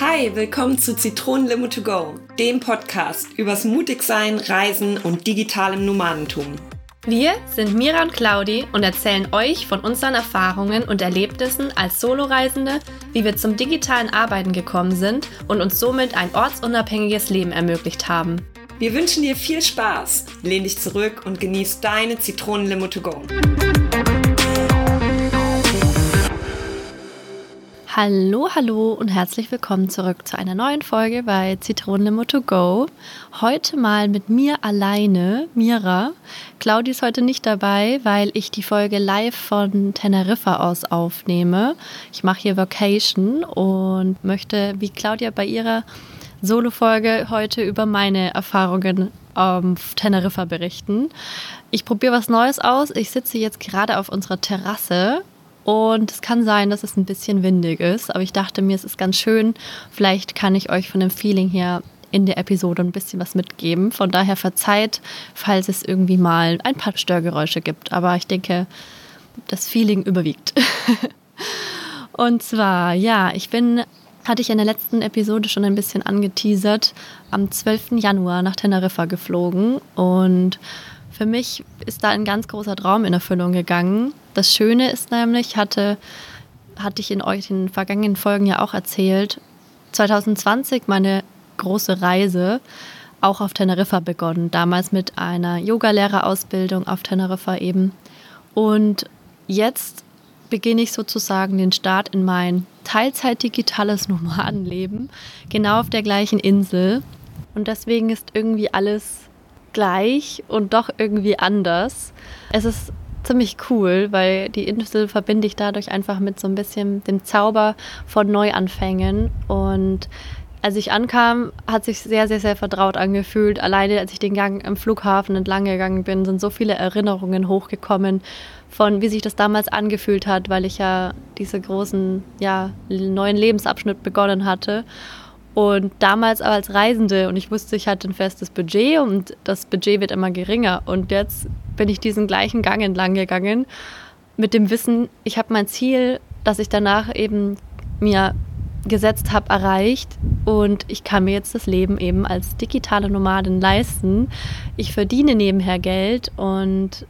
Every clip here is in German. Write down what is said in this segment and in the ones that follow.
Hi, willkommen zu Zitronenlimo to go, dem Podcast übers Mutigsein, Reisen und digitalem Nomadentum. Wir sind Mira und Claudi und erzählen euch von unseren Erfahrungen und Erlebnissen als Soloreisende, wie wir zum digitalen Arbeiten gekommen sind und uns somit ein ortsunabhängiges Leben ermöglicht haben. Wir wünschen dir viel Spaß, lehn dich zurück und genieß deine Zitronenlimo to go. Hallo, hallo und herzlich willkommen zurück zu einer neuen Folge bei Zitronenlimo to go. Heute mal mit mir alleine, Mira. Claudia ist heute nicht dabei, weil ich die Folge live von Teneriffa aus aufnehme. Ich mache hier Vacation und möchte, wie Claudia bei ihrer Solo-Folge, heute über meine Erfahrungen auf Teneriffa berichten. Ich probiere was Neues aus. Ich sitze jetzt gerade auf unserer Terrasse und es kann sein, dass es ein bisschen windig ist, aber ich dachte mir, es ist ganz schön. Vielleicht kann ich euch von dem Feeling her in der Episode ein bisschen was mitgeben. Von daher verzeiht, falls es irgendwie mal ein paar Störgeräusche gibt. Aber ich denke, das Feeling überwiegt. Und zwar, ja, ich bin, hatte ich in der letzten Episode schon ein bisschen angeteasert, am 12. Januar nach Teneriffa geflogen. Und für mich ist da ein ganz großer Traum in Erfüllung gegangen. Das Schöne ist nämlich, hatte, hatte ich in euch in den vergangenen Folgen ja auch erzählt, 2020 meine große Reise auch auf Teneriffa begonnen. Damals mit einer Yogalehrerausbildung auf Teneriffa eben. Und jetzt beginne ich sozusagen den Start in mein Teilzeit-digitales Nomadenleben, genau auf der gleichen Insel. Und deswegen ist irgendwie alles gleich und doch irgendwie anders. Es ist ziemlich cool, weil die Insel verbinde ich dadurch einfach mit so ein bisschen dem Zauber von Neuanfängen. Und als ich ankam, hat sich sehr, sehr, sehr vertraut angefühlt. Alleine als ich den Gang am Flughafen entlang gegangen bin, sind so viele Erinnerungen hochgekommen von wie sich das damals angefühlt hat, weil ich ja diese großen, ja, neuen Lebensabschnitt begonnen hatte. Und damals als Reisende und ich wusste, ich hatte ein festes Budget und das Budget wird immer geringer. Und jetzt bin ich diesen gleichen Gang entlang gegangen mit dem Wissen, ich habe mein Ziel, das ich danach eben mir gesetzt habe, erreicht und ich kann mir jetzt das Leben eben als digitale Nomadin leisten. Ich verdiene nebenher Geld und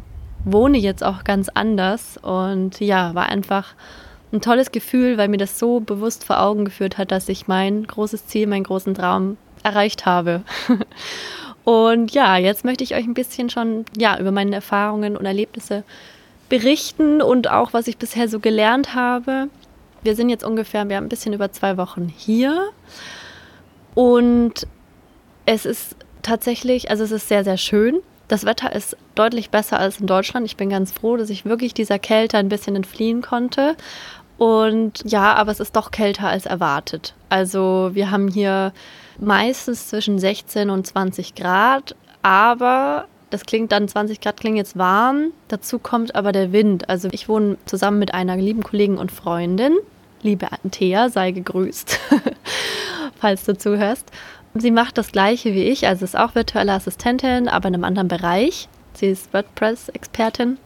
wohne jetzt auch ganz anders und ja, war einfach ein tolles Gefühl, weil mir das so bewusst vor Augen geführt hat, dass ich mein großes Ziel, meinen großen Traum erreicht habe. und ja, jetzt möchte ich euch ein bisschen schon ja, über meine Erfahrungen und Erlebnisse berichten und auch, was ich bisher so gelernt habe. Wir sind jetzt ungefähr, wir haben ein bisschen über zwei Wochen hier. Und es ist tatsächlich, also es ist sehr, sehr schön. Das Wetter ist deutlich besser als in Deutschland. Ich bin ganz froh, dass ich wirklich dieser Kälte ein bisschen entfliehen konnte. Und ja, aber es ist doch kälter als erwartet. Also wir haben hier meistens zwischen 16 und 20 Grad, aber das klingt dann 20 Grad klingt jetzt warm. Dazu kommt aber der Wind. Also ich wohne zusammen mit einer lieben Kollegin und Freundin. Liebe Antea, sei gegrüßt, falls du zuhörst. Sie macht das gleiche wie ich, also ist auch virtuelle Assistentin, aber in einem anderen Bereich. Sie ist WordPress-Expertin.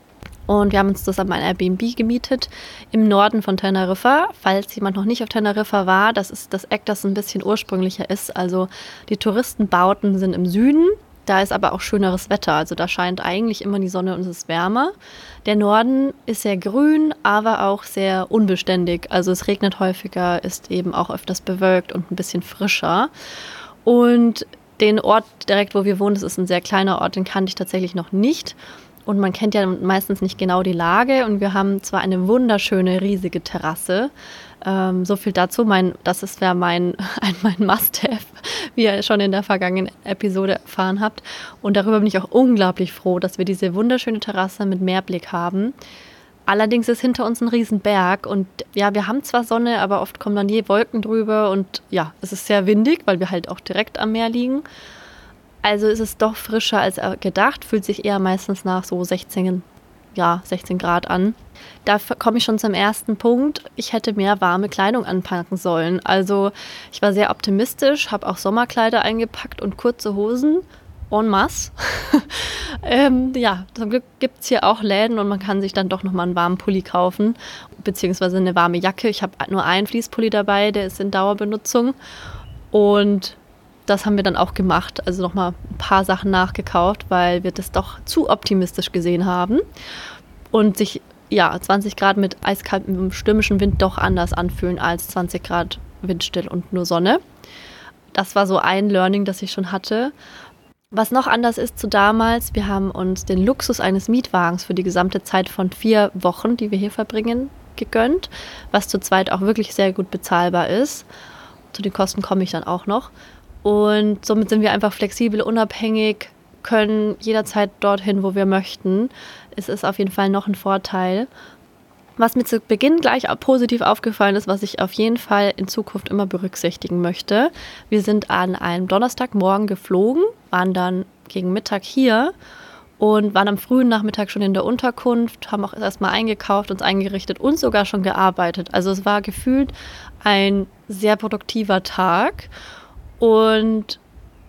Und wir haben uns zusammen ein Airbnb gemietet im Norden von Teneriffa. Falls jemand noch nicht auf Teneriffa war, das ist das Eck, das ein bisschen ursprünglicher ist. Also die Touristenbauten sind im Süden. Da ist aber auch schöneres Wetter. Also da scheint eigentlich immer die Sonne und es ist wärmer. Der Norden ist sehr grün, aber auch sehr unbeständig. Also es regnet häufiger, ist eben auch öfters bewölkt und ein bisschen frischer. Und den Ort direkt, wo wir wohnen, das ist ein sehr kleiner Ort, den kannte ich tatsächlich noch nicht. Und man kennt ja meistens nicht genau die Lage. Und wir haben zwar eine wunderschöne, riesige Terrasse. Ähm, so viel dazu. Mein, das ist wäre mein, ein, mein Must-Have, wie ihr schon in der vergangenen Episode erfahren habt. Und darüber bin ich auch unglaublich froh, dass wir diese wunderschöne Terrasse mit Meerblick haben. Allerdings ist hinter uns ein Riesenberg und ja, wir haben zwar Sonne, aber oft kommen dann je Wolken drüber und ja, es ist sehr windig, weil wir halt auch direkt am Meer liegen. Also ist es doch frischer als gedacht, fühlt sich eher meistens nach so 16, ja, 16 Grad an. Da komme ich schon zum ersten Punkt. Ich hätte mehr warme Kleidung anpacken sollen. Also ich war sehr optimistisch, habe auch Sommerkleider eingepackt und kurze Hosen en masse. ähm, ja, zum Glück gibt es hier auch Läden und man kann sich dann doch nochmal einen warmen Pulli kaufen, beziehungsweise eine warme Jacke. Ich habe nur einen Fließpulli dabei, der ist in Dauerbenutzung. Und das haben wir dann auch gemacht, also nochmal ein paar Sachen nachgekauft, weil wir das doch zu optimistisch gesehen haben und sich ja 20 Grad mit eiskaltem stürmischen Wind doch anders anfühlen als 20 Grad windstill und nur Sonne. Das war so ein Learning, das ich schon hatte. Was noch anders ist zu damals, wir haben uns den Luxus eines Mietwagens für die gesamte Zeit von vier Wochen, die wir hier verbringen, gegönnt, was zu zweit auch wirklich sehr gut bezahlbar ist. Zu den Kosten komme ich dann auch noch. Und somit sind wir einfach flexibel, unabhängig, können jederzeit dorthin, wo wir möchten. Es ist auf jeden Fall noch ein Vorteil. Was mir zu Beginn gleich positiv aufgefallen ist, was ich auf jeden Fall in Zukunft immer berücksichtigen möchte. Wir sind an einem Donnerstagmorgen geflogen, waren dann gegen Mittag hier und waren am frühen Nachmittag schon in der Unterkunft, haben auch erstmal eingekauft, uns eingerichtet und sogar schon gearbeitet. Also es war gefühlt ein sehr produktiver Tag und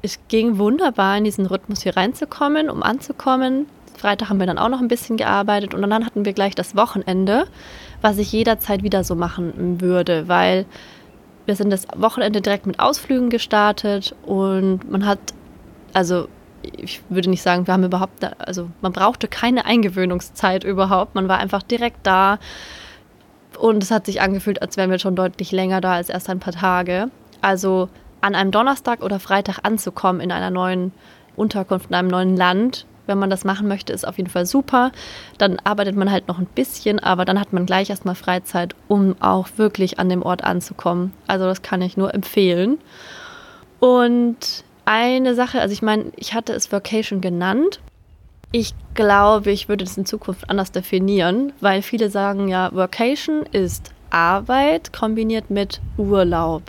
es ging wunderbar in diesen Rhythmus hier reinzukommen, um anzukommen, Freitag haben wir dann auch noch ein bisschen gearbeitet und dann hatten wir gleich das Wochenende, was ich jederzeit wieder so machen würde, weil wir sind das Wochenende direkt mit Ausflügen gestartet und man hat, also ich würde nicht sagen, wir haben überhaupt, also man brauchte keine Eingewöhnungszeit überhaupt, man war einfach direkt da und es hat sich angefühlt, als wären wir schon deutlich länger da als erst ein paar Tage. Also an einem Donnerstag oder Freitag anzukommen in einer neuen Unterkunft, in einem neuen Land, wenn man das machen möchte, ist auf jeden Fall super. Dann arbeitet man halt noch ein bisschen, aber dann hat man gleich erstmal Freizeit, um auch wirklich an dem Ort anzukommen. Also das kann ich nur empfehlen. Und eine Sache, also ich meine, ich hatte es Vacation genannt. Ich glaube, ich würde das in Zukunft anders definieren, weil viele sagen ja, Vacation ist Arbeit kombiniert mit Urlaub.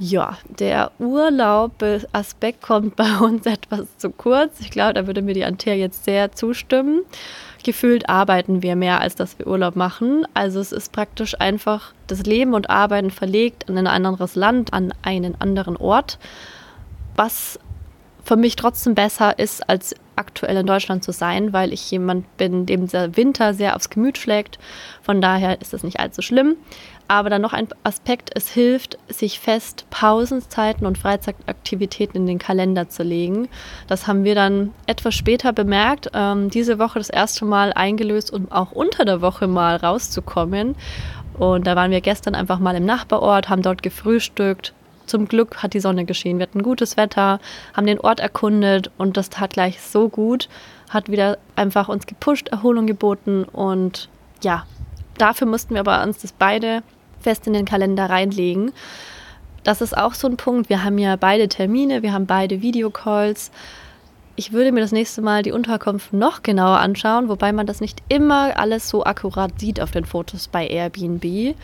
Ja, der Urlaub-Aspekt kommt bei uns etwas zu kurz. Ich glaube, da würde mir die Antea jetzt sehr zustimmen. Gefühlt arbeiten wir mehr, als dass wir Urlaub machen. Also es ist praktisch einfach das Leben und Arbeiten verlegt an ein anderes Land, an einen anderen Ort, was für mich trotzdem besser ist, als aktuell in Deutschland zu sein, weil ich jemand bin, dem der Winter sehr aufs Gemüt schlägt. Von daher ist das nicht allzu schlimm. Aber dann noch ein Aspekt, es hilft, sich fest Pausenzeiten und Freizeitaktivitäten in den Kalender zu legen. Das haben wir dann etwas später bemerkt, ähm, diese Woche das erste Mal eingelöst, um auch unter der Woche mal rauszukommen. Und da waren wir gestern einfach mal im Nachbarort, haben dort gefrühstückt. Zum Glück hat die Sonne geschienen. Wir hatten gutes Wetter, haben den Ort erkundet und das tat gleich so gut. Hat wieder einfach uns gepusht, Erholung geboten und ja, dafür mussten wir aber uns das beide fest in den Kalender reinlegen. Das ist auch so ein Punkt. Wir haben ja beide Termine, wir haben beide Videocalls. Ich würde mir das nächste Mal die Unterkunft noch genauer anschauen, wobei man das nicht immer alles so akkurat sieht auf den Fotos bei Airbnb.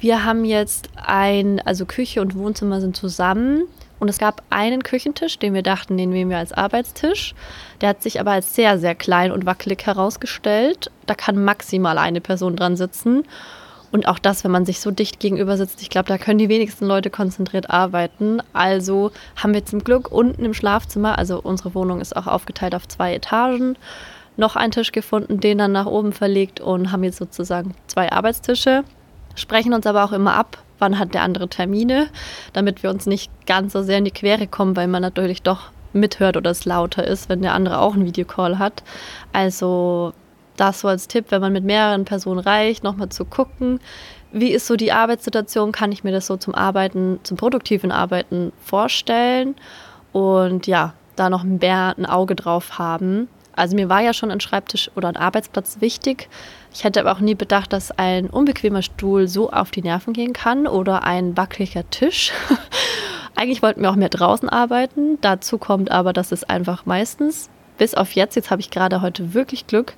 Wir haben jetzt ein, also Küche und Wohnzimmer sind zusammen und es gab einen Küchentisch, den wir dachten, den nehmen wir als Arbeitstisch. Der hat sich aber als sehr, sehr klein und wackelig herausgestellt. Da kann maximal eine Person dran sitzen. Und auch das, wenn man sich so dicht gegenüber sitzt, ich glaube, da können die wenigsten Leute konzentriert arbeiten. Also haben wir zum Glück unten im Schlafzimmer, also unsere Wohnung ist auch aufgeteilt auf zwei Etagen, noch einen Tisch gefunden, den dann nach oben verlegt und haben jetzt sozusagen zwei Arbeitstische. Sprechen uns aber auch immer ab, wann hat der andere Termine, damit wir uns nicht ganz so sehr in die Quere kommen, weil man natürlich doch mithört oder es lauter ist, wenn der andere auch einen Videocall hat. Also das so als Tipp, wenn man mit mehreren Personen reicht, nochmal zu gucken, wie ist so die Arbeitssituation, kann ich mir das so zum Arbeiten, zum produktiven Arbeiten vorstellen und ja, da noch mehr ein Auge drauf haben. Also mir war ja schon ein Schreibtisch oder ein Arbeitsplatz wichtig. Ich hätte aber auch nie bedacht, dass ein unbequemer Stuhl so auf die Nerven gehen kann oder ein wackeliger Tisch. Eigentlich wollten wir auch mehr draußen arbeiten. Dazu kommt aber, dass es einfach meistens, bis auf jetzt, jetzt habe ich gerade heute wirklich Glück,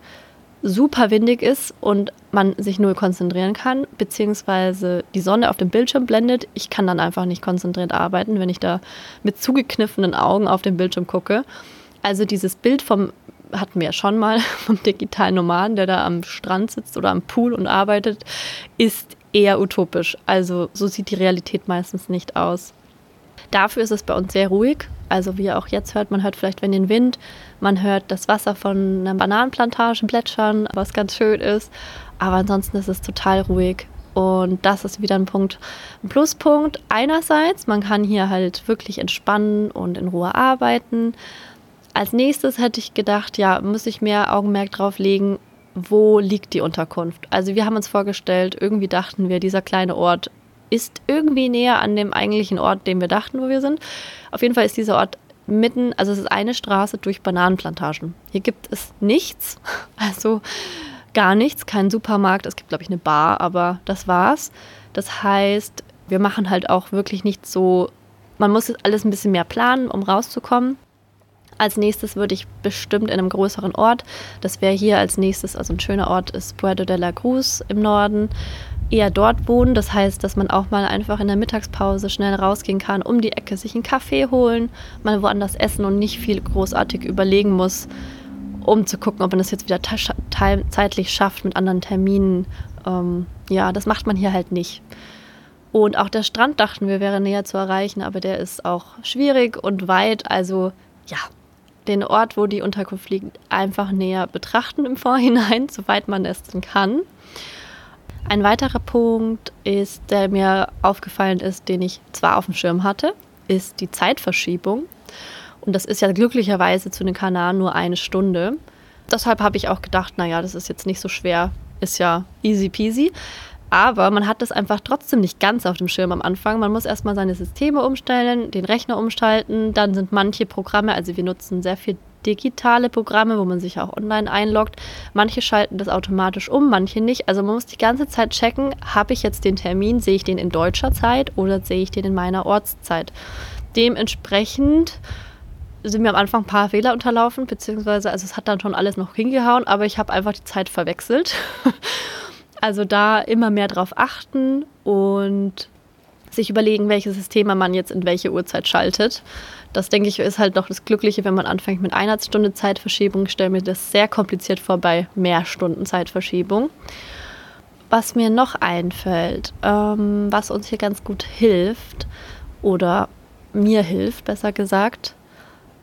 super windig ist und man sich null konzentrieren kann, beziehungsweise die Sonne auf dem Bildschirm blendet. Ich kann dann einfach nicht konzentriert arbeiten, wenn ich da mit zugekniffenen Augen auf den Bildschirm gucke. Also dieses Bild vom hatten wir ja schon mal vom digitalen Nomaden, der da am Strand sitzt oder am Pool und arbeitet, ist eher utopisch. Also so sieht die Realität meistens nicht aus. Dafür ist es bei uns sehr ruhig. Also wie ihr auch jetzt hört, man hört vielleicht, wenn den Wind, man hört das Wasser von einer Bananenplantage plätschern, was ganz schön ist. Aber ansonsten ist es total ruhig. Und das ist wieder ein Punkt, ein Pluspunkt. Einerseits, man kann hier halt wirklich entspannen und in Ruhe arbeiten. Als nächstes hätte ich gedacht, ja, muss ich mehr Augenmerk drauf legen, wo liegt die Unterkunft. Also wir haben uns vorgestellt, irgendwie dachten wir, dieser kleine Ort ist irgendwie näher an dem eigentlichen Ort, den wir dachten, wo wir sind. Auf jeden Fall ist dieser Ort mitten, also es ist eine Straße durch Bananenplantagen. Hier gibt es nichts, also gar nichts, kein Supermarkt. Es gibt, glaube ich, eine Bar, aber das war's. Das heißt, wir machen halt auch wirklich nicht so, man muss alles ein bisschen mehr planen, um rauszukommen. Als nächstes würde ich bestimmt in einem größeren Ort, das wäre hier als nächstes, also ein schöner Ort ist Puerto de la Cruz im Norden, eher dort wohnen. Das heißt, dass man auch mal einfach in der Mittagspause schnell rausgehen kann, um die Ecke sich einen Kaffee holen, mal woanders essen und nicht viel großartig überlegen muss, um zu gucken, ob man das jetzt wieder zeitlich schafft mit anderen Terminen. Ähm, ja, das macht man hier halt nicht. Und auch der Strand dachten wir wäre näher zu erreichen, aber der ist auch schwierig und weit. Also ja, den Ort, wo die Unterkunft liegt, einfach näher betrachten im Vorhinein, soweit man es denn kann. Ein weiterer Punkt ist, der mir aufgefallen ist, den ich zwar auf dem Schirm hatte, ist die Zeitverschiebung. Und das ist ja glücklicherweise zu den Kanaren nur eine Stunde. Deshalb habe ich auch gedacht, naja, das ist jetzt nicht so schwer, ist ja easy peasy. Aber man hat das einfach trotzdem nicht ganz auf dem Schirm am Anfang. Man muss erstmal seine Systeme umstellen, den Rechner umschalten. Dann sind manche Programme, also wir nutzen sehr viel digitale Programme, wo man sich auch online einloggt. Manche schalten das automatisch um, manche nicht. Also man muss die ganze Zeit checken, habe ich jetzt den Termin, sehe ich den in deutscher Zeit oder sehe ich den in meiner Ortszeit. Dementsprechend sind mir am Anfang ein paar Fehler unterlaufen, beziehungsweise, also es hat dann schon alles noch hingehauen, aber ich habe einfach die Zeit verwechselt. also da immer mehr drauf achten und sich überlegen, welche Systeme man jetzt in welche Uhrzeit schaltet. Das denke ich ist halt noch das Glückliche, wenn man anfängt mit einer Stunde Zeitverschiebung. Ich stelle mir das sehr kompliziert vor bei mehr Stunden Zeitverschiebung. Was mir noch einfällt, ähm, was uns hier ganz gut hilft oder mir hilft, besser gesagt,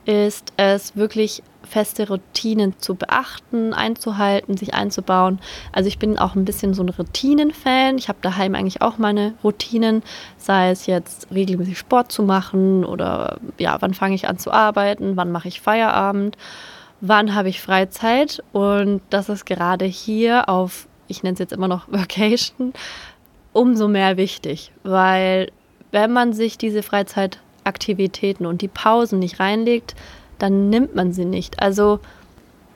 ist es wirklich feste Routinen zu beachten, einzuhalten, sich einzubauen. Also ich bin auch ein bisschen so ein Routinen-Fan. Ich habe daheim eigentlich auch meine Routinen, sei es jetzt regelmäßig Sport zu machen oder ja, wann fange ich an zu arbeiten, wann mache ich Feierabend, wann habe ich Freizeit. Und das ist gerade hier auf, ich nenne es jetzt immer noch Vacation, umso mehr wichtig, weil wenn man sich diese Freizeitaktivitäten und die Pausen nicht reinlegt, dann nimmt man sie nicht. Also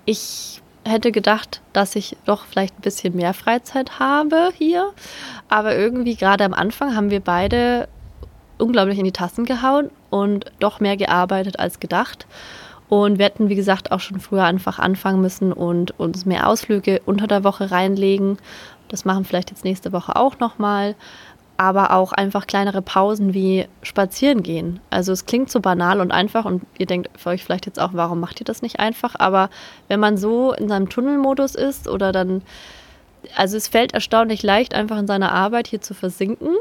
ich hätte gedacht, dass ich doch vielleicht ein bisschen mehr Freizeit habe hier. Aber irgendwie gerade am Anfang haben wir beide unglaublich in die Tassen gehauen und doch mehr gearbeitet als gedacht. Und wir hätten, wie gesagt, auch schon früher einfach anfangen müssen und uns mehr Ausflüge unter der Woche reinlegen. Das machen vielleicht jetzt nächste Woche auch nochmal aber auch einfach kleinere Pausen wie spazieren gehen. Also es klingt so banal und einfach und ihr denkt für euch vielleicht jetzt auch, warum macht ihr das nicht einfach? Aber wenn man so in seinem Tunnelmodus ist oder dann, also es fällt erstaunlich leicht, einfach in seiner Arbeit hier zu versinken,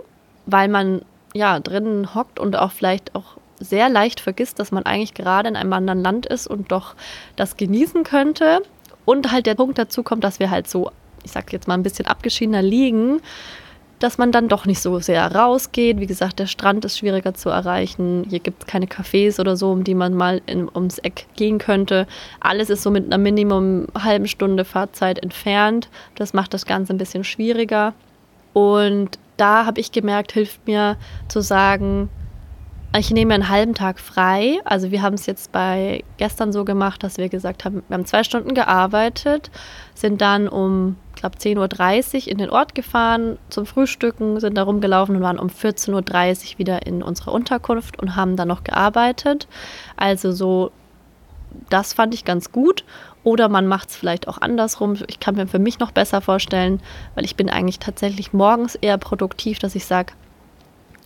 weil man ja drinnen hockt und auch vielleicht auch sehr leicht vergisst, dass man eigentlich gerade in einem anderen Land ist und doch das genießen könnte. Und halt der Punkt dazu kommt, dass wir halt so, ich sag jetzt mal ein bisschen abgeschiedener liegen dass man dann doch nicht so sehr rausgeht. Wie gesagt, der Strand ist schwieriger zu erreichen. Hier gibt es keine Cafés oder so, um die man mal in, ums Eck gehen könnte. Alles ist so mit einer Minimum halben Stunde Fahrzeit entfernt. Das macht das Ganze ein bisschen schwieriger. Und da habe ich gemerkt, hilft mir zu sagen, ich nehme einen halben Tag frei. Also wir haben es jetzt bei gestern so gemacht, dass wir gesagt haben, wir haben zwei Stunden gearbeitet, sind dann um glaube 10.30 Uhr in den Ort gefahren zum Frühstücken, sind da rumgelaufen und waren um 14.30 Uhr wieder in unserer Unterkunft und haben dann noch gearbeitet. Also so, das fand ich ganz gut. Oder man macht es vielleicht auch andersrum. Ich kann mir für mich noch besser vorstellen, weil ich bin eigentlich tatsächlich morgens eher produktiv, dass ich sage,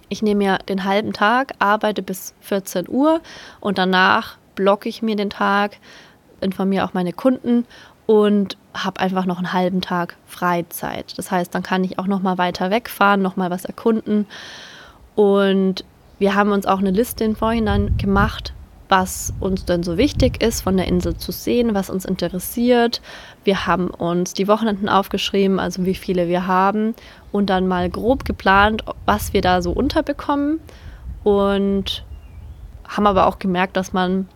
ich nehme mir den halben Tag, arbeite bis 14 Uhr und danach blocke ich mir den Tag, informiere auch meine Kunden und habe einfach noch einen halben Tag Freizeit. Das heißt, dann kann ich auch noch mal weiter wegfahren, noch mal was erkunden. Und wir haben uns auch eine Liste im Vorhinein gemacht, was uns denn so wichtig ist, von der Insel zu sehen, was uns interessiert. Wir haben uns die Wochenenden aufgeschrieben, also wie viele wir haben und dann mal grob geplant, was wir da so unterbekommen und haben aber auch gemerkt, dass man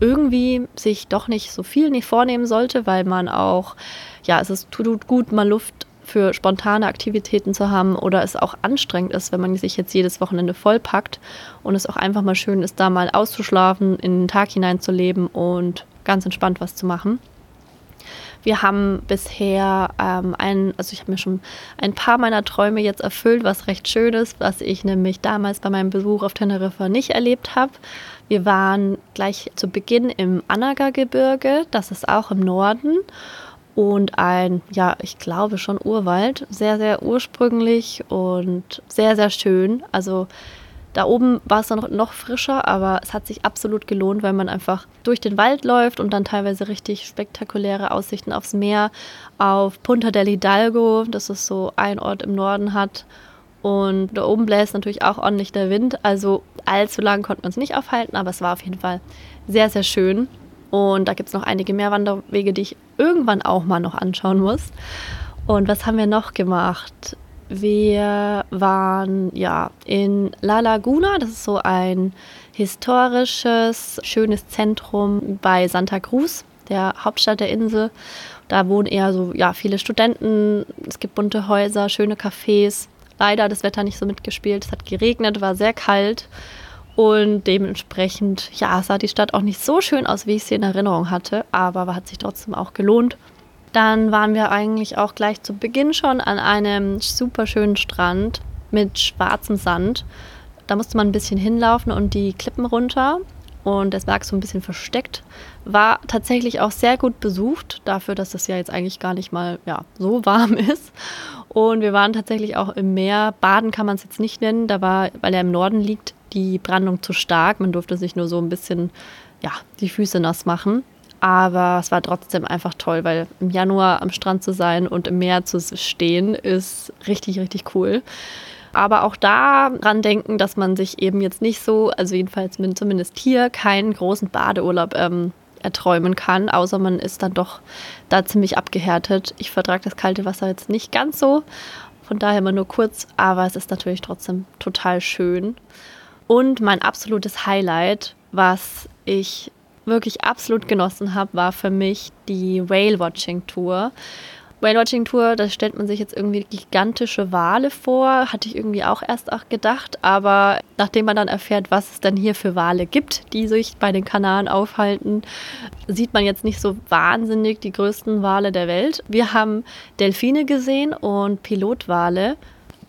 irgendwie sich doch nicht so viel nicht vornehmen sollte, weil man auch, ja, es ist, tut gut, mal Luft für spontane Aktivitäten zu haben oder es auch anstrengend ist, wenn man sich jetzt jedes Wochenende vollpackt und es auch einfach mal schön ist, da mal auszuschlafen, in den Tag hineinzuleben und ganz entspannt was zu machen. Wir haben bisher ähm, ein, also ich habe mir schon ein paar meiner Träume jetzt erfüllt, was recht schön ist, was ich nämlich damals bei meinem Besuch auf Teneriffa nicht erlebt habe. Wir waren gleich zu Beginn im Anaga-Gebirge, das ist auch im Norden. Und ein, ja, ich glaube schon Urwald, sehr, sehr ursprünglich und sehr, sehr schön. Also da oben war es dann noch frischer, aber es hat sich absolut gelohnt, weil man einfach durch den Wald läuft und dann teilweise richtig spektakuläre Aussichten aufs Meer, auf Punta del Hidalgo, das ist so ein Ort im Norden hat. Und da oben bläst natürlich auch ordentlich der Wind. Also allzu lang konnten wir uns nicht aufhalten, aber es war auf jeden Fall sehr, sehr schön. Und da gibt es noch einige mehr Wanderwege, die ich irgendwann auch mal noch anschauen muss. Und was haben wir noch gemacht? Wir waren ja in La Laguna, das ist so ein historisches, schönes Zentrum bei Santa Cruz, der Hauptstadt der Insel. Da wohnen eher so ja, viele Studenten, es gibt bunte Häuser, schöne Cafés leider das Wetter nicht so mitgespielt. Es hat geregnet, war sehr kalt und dementsprechend ja, sah die Stadt auch nicht so schön aus, wie ich sie in Erinnerung hatte, aber hat sich trotzdem auch gelohnt. Dann waren wir eigentlich auch gleich zu Beginn schon an einem super schönen Strand mit schwarzem Sand. Da musste man ein bisschen hinlaufen und die Klippen runter und das lag so ein bisschen versteckt. War tatsächlich auch sehr gut besucht, dafür, dass es ja jetzt eigentlich gar nicht mal ja, so warm ist. Und wir waren tatsächlich auch im Meer. Baden kann man es jetzt nicht nennen, da war, weil er im Norden liegt, die Brandung zu stark. Man durfte sich nur so ein bisschen ja, die Füße nass machen. Aber es war trotzdem einfach toll, weil im Januar am Strand zu sein und im Meer zu stehen, ist richtig, richtig cool. Aber auch daran denken, dass man sich eben jetzt nicht so, also jedenfalls zumindest hier, keinen großen Badeurlaub ähm, erträumen kann, außer man ist dann doch da ziemlich abgehärtet. Ich vertrage das kalte Wasser jetzt nicht ganz so, von daher immer nur kurz, aber es ist natürlich trotzdem total schön. Und mein absolutes Highlight, was ich wirklich absolut genossen habe, war für mich die Whale Watching Tour. Whale-Watching Tour, da stellt man sich jetzt irgendwie gigantische Wale vor. Hatte ich irgendwie auch erst auch gedacht. Aber nachdem man dann erfährt, was es denn hier für Wale gibt, die sich bei den Kanaren aufhalten, sieht man jetzt nicht so wahnsinnig die größten Wale der Welt. Wir haben Delfine gesehen und Pilotwale,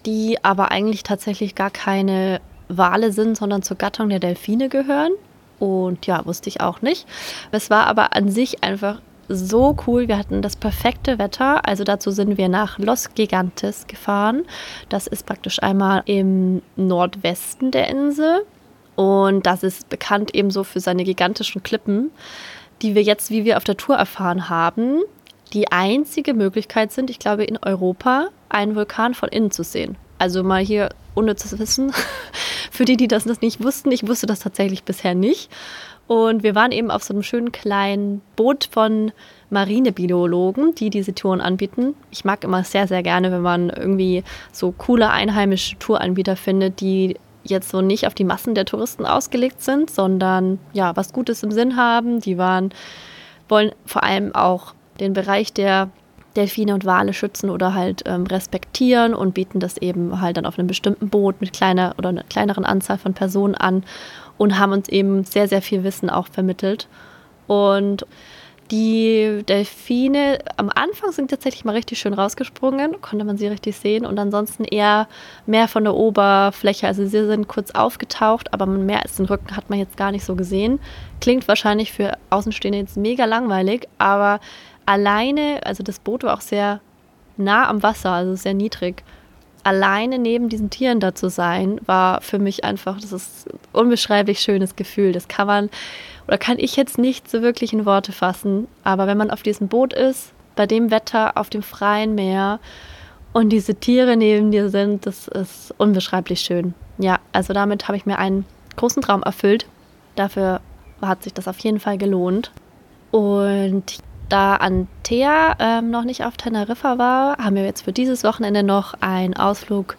die aber eigentlich tatsächlich gar keine Wale sind, sondern zur Gattung der Delfine gehören. Und ja, wusste ich auch nicht. Es war aber an sich einfach so cool. Wir hatten das perfekte Wetter. Also dazu sind wir nach Los Gigantes gefahren. Das ist praktisch einmal im Nordwesten der Insel. Und das ist bekannt ebenso für seine gigantischen Klippen, die wir jetzt, wie wir auf der Tour erfahren haben, die einzige Möglichkeit sind, ich glaube, in Europa einen Vulkan von innen zu sehen. Also mal hier ohne zu wissen, für die, die das nicht wussten, ich wusste das tatsächlich bisher nicht. Und wir waren eben auf so einem schönen kleinen Boot von Marinebiologen, die diese Touren anbieten. Ich mag immer sehr, sehr gerne, wenn man irgendwie so coole einheimische Touranbieter findet, die jetzt so nicht auf die Massen der Touristen ausgelegt sind, sondern ja, was Gutes im Sinn haben. Die waren, wollen vor allem auch den Bereich der Delfine und Wale schützen oder halt ähm, respektieren und bieten das eben halt dann auf einem bestimmten Boot mit kleiner oder einer kleineren Anzahl von Personen an und haben uns eben sehr, sehr viel Wissen auch vermittelt. Und die Delfine am Anfang sind tatsächlich mal richtig schön rausgesprungen, konnte man sie richtig sehen und ansonsten eher mehr von der Oberfläche. Also sie sind kurz aufgetaucht, aber mehr als den Rücken hat man jetzt gar nicht so gesehen. Klingt wahrscheinlich für Außenstehende jetzt mega langweilig, aber alleine, also das Boot war auch sehr nah am Wasser, also sehr niedrig alleine neben diesen Tieren da zu sein, war für mich einfach, das ist ein unbeschreiblich schönes Gefühl. Das kann man oder kann ich jetzt nicht so wirklich in Worte fassen. Aber wenn man auf diesem Boot ist, bei dem Wetter, auf dem freien Meer und diese Tiere neben dir sind, das ist unbeschreiblich schön. Ja, also damit habe ich mir einen großen Traum erfüllt. Dafür hat sich das auf jeden Fall gelohnt. Und da Antea ähm, noch nicht auf Teneriffa war, haben wir jetzt für dieses Wochenende noch einen Ausflug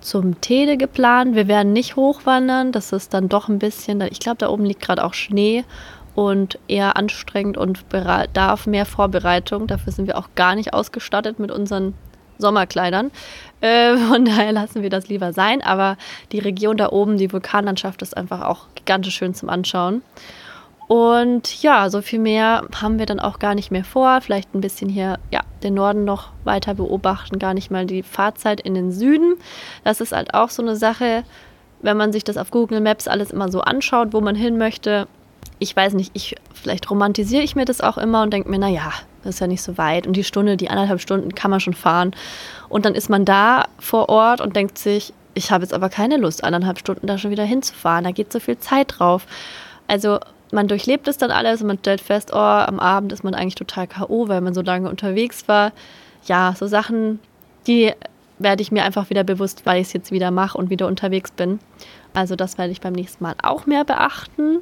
zum Tede geplant. Wir werden nicht hochwandern, das ist dann doch ein bisschen, ich glaube, da oben liegt gerade auch Schnee und eher anstrengend und darf mehr Vorbereitung. Dafür sind wir auch gar nicht ausgestattet mit unseren Sommerkleidern. Äh, von daher lassen wir das lieber sein. Aber die Region da oben, die Vulkanlandschaft, ist einfach auch gigantisch schön zum Anschauen. Und ja, so viel mehr haben wir dann auch gar nicht mehr vor. Vielleicht ein bisschen hier, ja, den Norden noch weiter beobachten, gar nicht mal die Fahrzeit in den Süden. Das ist halt auch so eine Sache, wenn man sich das auf Google Maps alles immer so anschaut, wo man hin möchte. Ich weiß nicht, ich, vielleicht romantisiere ich mir das auch immer und denke mir, naja, das ist ja nicht so weit. Und die Stunde, die anderthalb Stunden kann man schon fahren. Und dann ist man da vor Ort und denkt sich, ich habe jetzt aber keine Lust, anderthalb Stunden da schon wieder hinzufahren. Da geht so viel Zeit drauf. Also man durchlebt es dann alles und man stellt fest, oh, am Abend ist man eigentlich total K.O., weil man so lange unterwegs war. Ja, so Sachen, die werde ich mir einfach wieder bewusst, weil ich es jetzt wieder mache und wieder unterwegs bin. Also das werde ich beim nächsten Mal auch mehr beachten.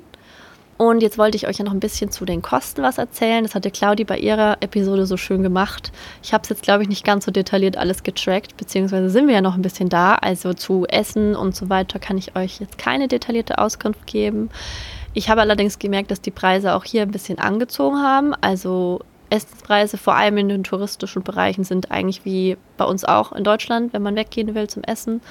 Und jetzt wollte ich euch ja noch ein bisschen zu den Kosten was erzählen. Das hatte Claudi bei ihrer Episode so schön gemacht. Ich habe es jetzt, glaube ich, nicht ganz so detailliert alles getrackt, beziehungsweise sind wir ja noch ein bisschen da. Also zu Essen und so weiter kann ich euch jetzt keine detaillierte Auskunft geben. Ich habe allerdings gemerkt, dass die Preise auch hier ein bisschen angezogen haben. Also Essenspreise, vor allem in den touristischen Bereichen, sind eigentlich wie bei uns auch in Deutschland, wenn man weggehen will zum Essen.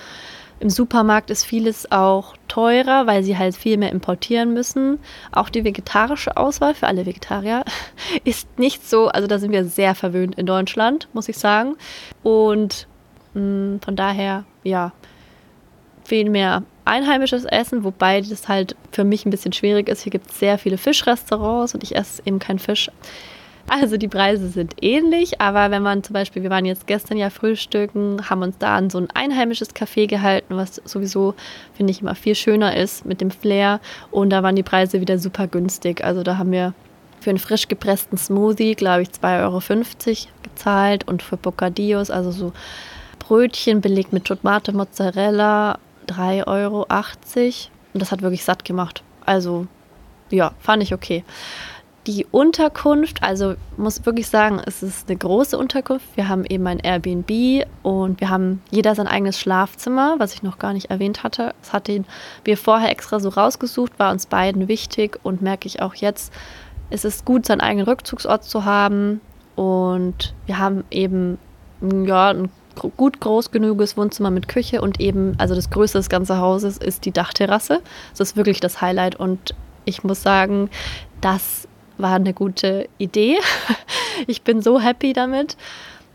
Im Supermarkt ist vieles auch teurer, weil sie halt viel mehr importieren müssen. Auch die vegetarische Auswahl für alle Vegetarier ist nicht so, also da sind wir sehr verwöhnt in Deutschland, muss ich sagen. Und mh, mm, von daher, ja, viel mehr einheimisches Essen, wobei das halt für mich ein bisschen schwierig ist. Hier gibt es sehr viele Fischrestaurants und ich esse eben keinen Fisch. Also die Preise sind ähnlich, aber wenn man zum Beispiel, wir waren jetzt gestern ja frühstücken, haben uns da an so ein einheimisches Café gehalten, was sowieso, finde ich, immer viel schöner ist mit dem Flair. Und da waren die Preise wieder super günstig. Also da haben wir für einen frisch gepressten Smoothie, glaube ich, 2,50 Euro gezahlt und für Bocadillos, also so Brötchen belegt mit Tomate, Mozzarella 3,80 Euro. Und das hat wirklich satt gemacht. Also, ja, fand ich okay. Die Unterkunft, also muss wirklich sagen, es ist eine große Unterkunft. Wir haben eben ein Airbnb und wir haben jeder sein eigenes Schlafzimmer, was ich noch gar nicht erwähnt hatte. Das hatten wir vorher extra so rausgesucht, war uns beiden wichtig und merke ich auch jetzt, es ist gut, seinen eigenen Rückzugsort zu haben. Und wir haben eben ja, ein gut groß genuges Wohnzimmer mit Küche und eben, also das Größte des ganzen Hauses ist die Dachterrasse. Das ist wirklich das Highlight und ich muss sagen, das war eine gute Idee. Ich bin so happy damit.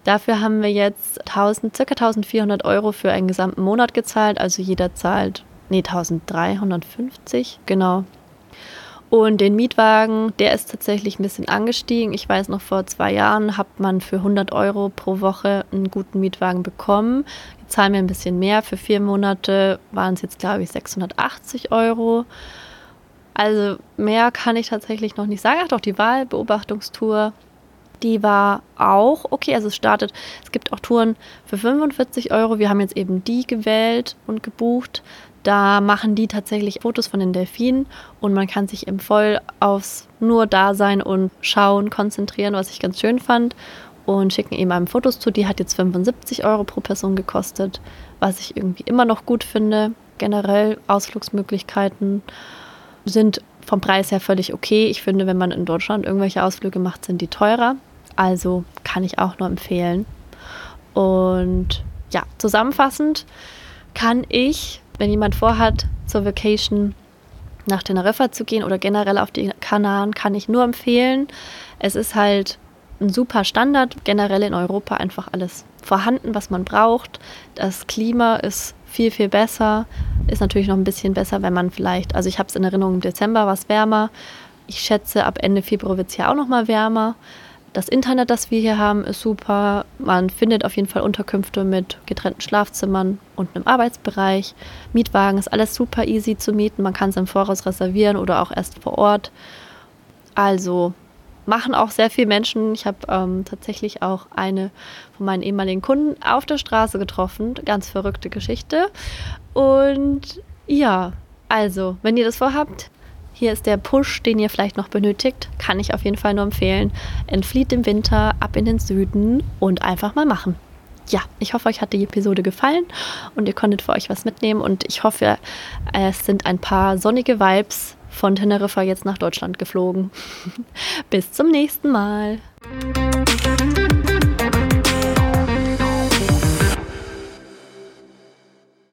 Dafür haben wir jetzt 1000, ca. 1400 Euro für einen gesamten Monat gezahlt. Also jeder zahlt, nee, 1350, genau. Und den Mietwagen, der ist tatsächlich ein bisschen angestiegen. Ich weiß noch, vor zwei Jahren hat man für 100 Euro pro Woche einen guten Mietwagen bekommen. Jetzt zahlen wir ein bisschen mehr. Für vier Monate waren es jetzt, glaube ich, 680 Euro. Also mehr kann ich tatsächlich noch nicht sagen. Ach doch, die Wahlbeobachtungstour, die war auch okay. Also es startet, es gibt auch Touren für 45 Euro. Wir haben jetzt eben die gewählt und gebucht. Da machen die tatsächlich Fotos von den Delfinen und man kann sich eben voll aufs nur Dasein und Schauen konzentrieren, was ich ganz schön fand. Und schicken eben einem Fotos zu. Die hat jetzt 75 Euro pro Person gekostet, was ich irgendwie immer noch gut finde. Generell Ausflugsmöglichkeiten sind vom Preis her völlig okay. Ich finde, wenn man in Deutschland irgendwelche Ausflüge macht, sind die teurer. Also kann ich auch nur empfehlen. Und ja, zusammenfassend kann ich wenn jemand vorhat, zur Vacation nach Teneriffa zu gehen oder generell auf die Kanaren, kann ich nur empfehlen. Es ist halt ein super Standard, generell in Europa einfach alles vorhanden, was man braucht. Das Klima ist viel, viel besser. Ist natürlich noch ein bisschen besser, wenn man vielleicht, also ich habe es in Erinnerung, im Dezember war es wärmer. Ich schätze, ab Ende Februar wird es ja auch noch mal wärmer. Das Internet, das wir hier haben, ist super. Man findet auf jeden Fall Unterkünfte mit getrennten Schlafzimmern und einem Arbeitsbereich. Mietwagen ist alles super easy zu mieten. Man kann es im Voraus reservieren oder auch erst vor Ort. Also machen auch sehr viele Menschen. Ich habe ähm, tatsächlich auch eine von meinen ehemaligen Kunden auf der Straße getroffen. Ganz verrückte Geschichte. Und ja, also, wenn ihr das vorhabt, Hier ist der Push, den ihr vielleicht noch benötigt. Kann ich auf jeden Fall nur empfehlen. Entflieht im Winter, ab in den Süden und einfach mal machen. Ja, ich hoffe, euch hat die Episode gefallen und ihr konntet für euch was mitnehmen. Und ich hoffe, es sind ein paar sonnige Vibes von Teneriffa jetzt nach Deutschland geflogen. Bis zum nächsten Mal.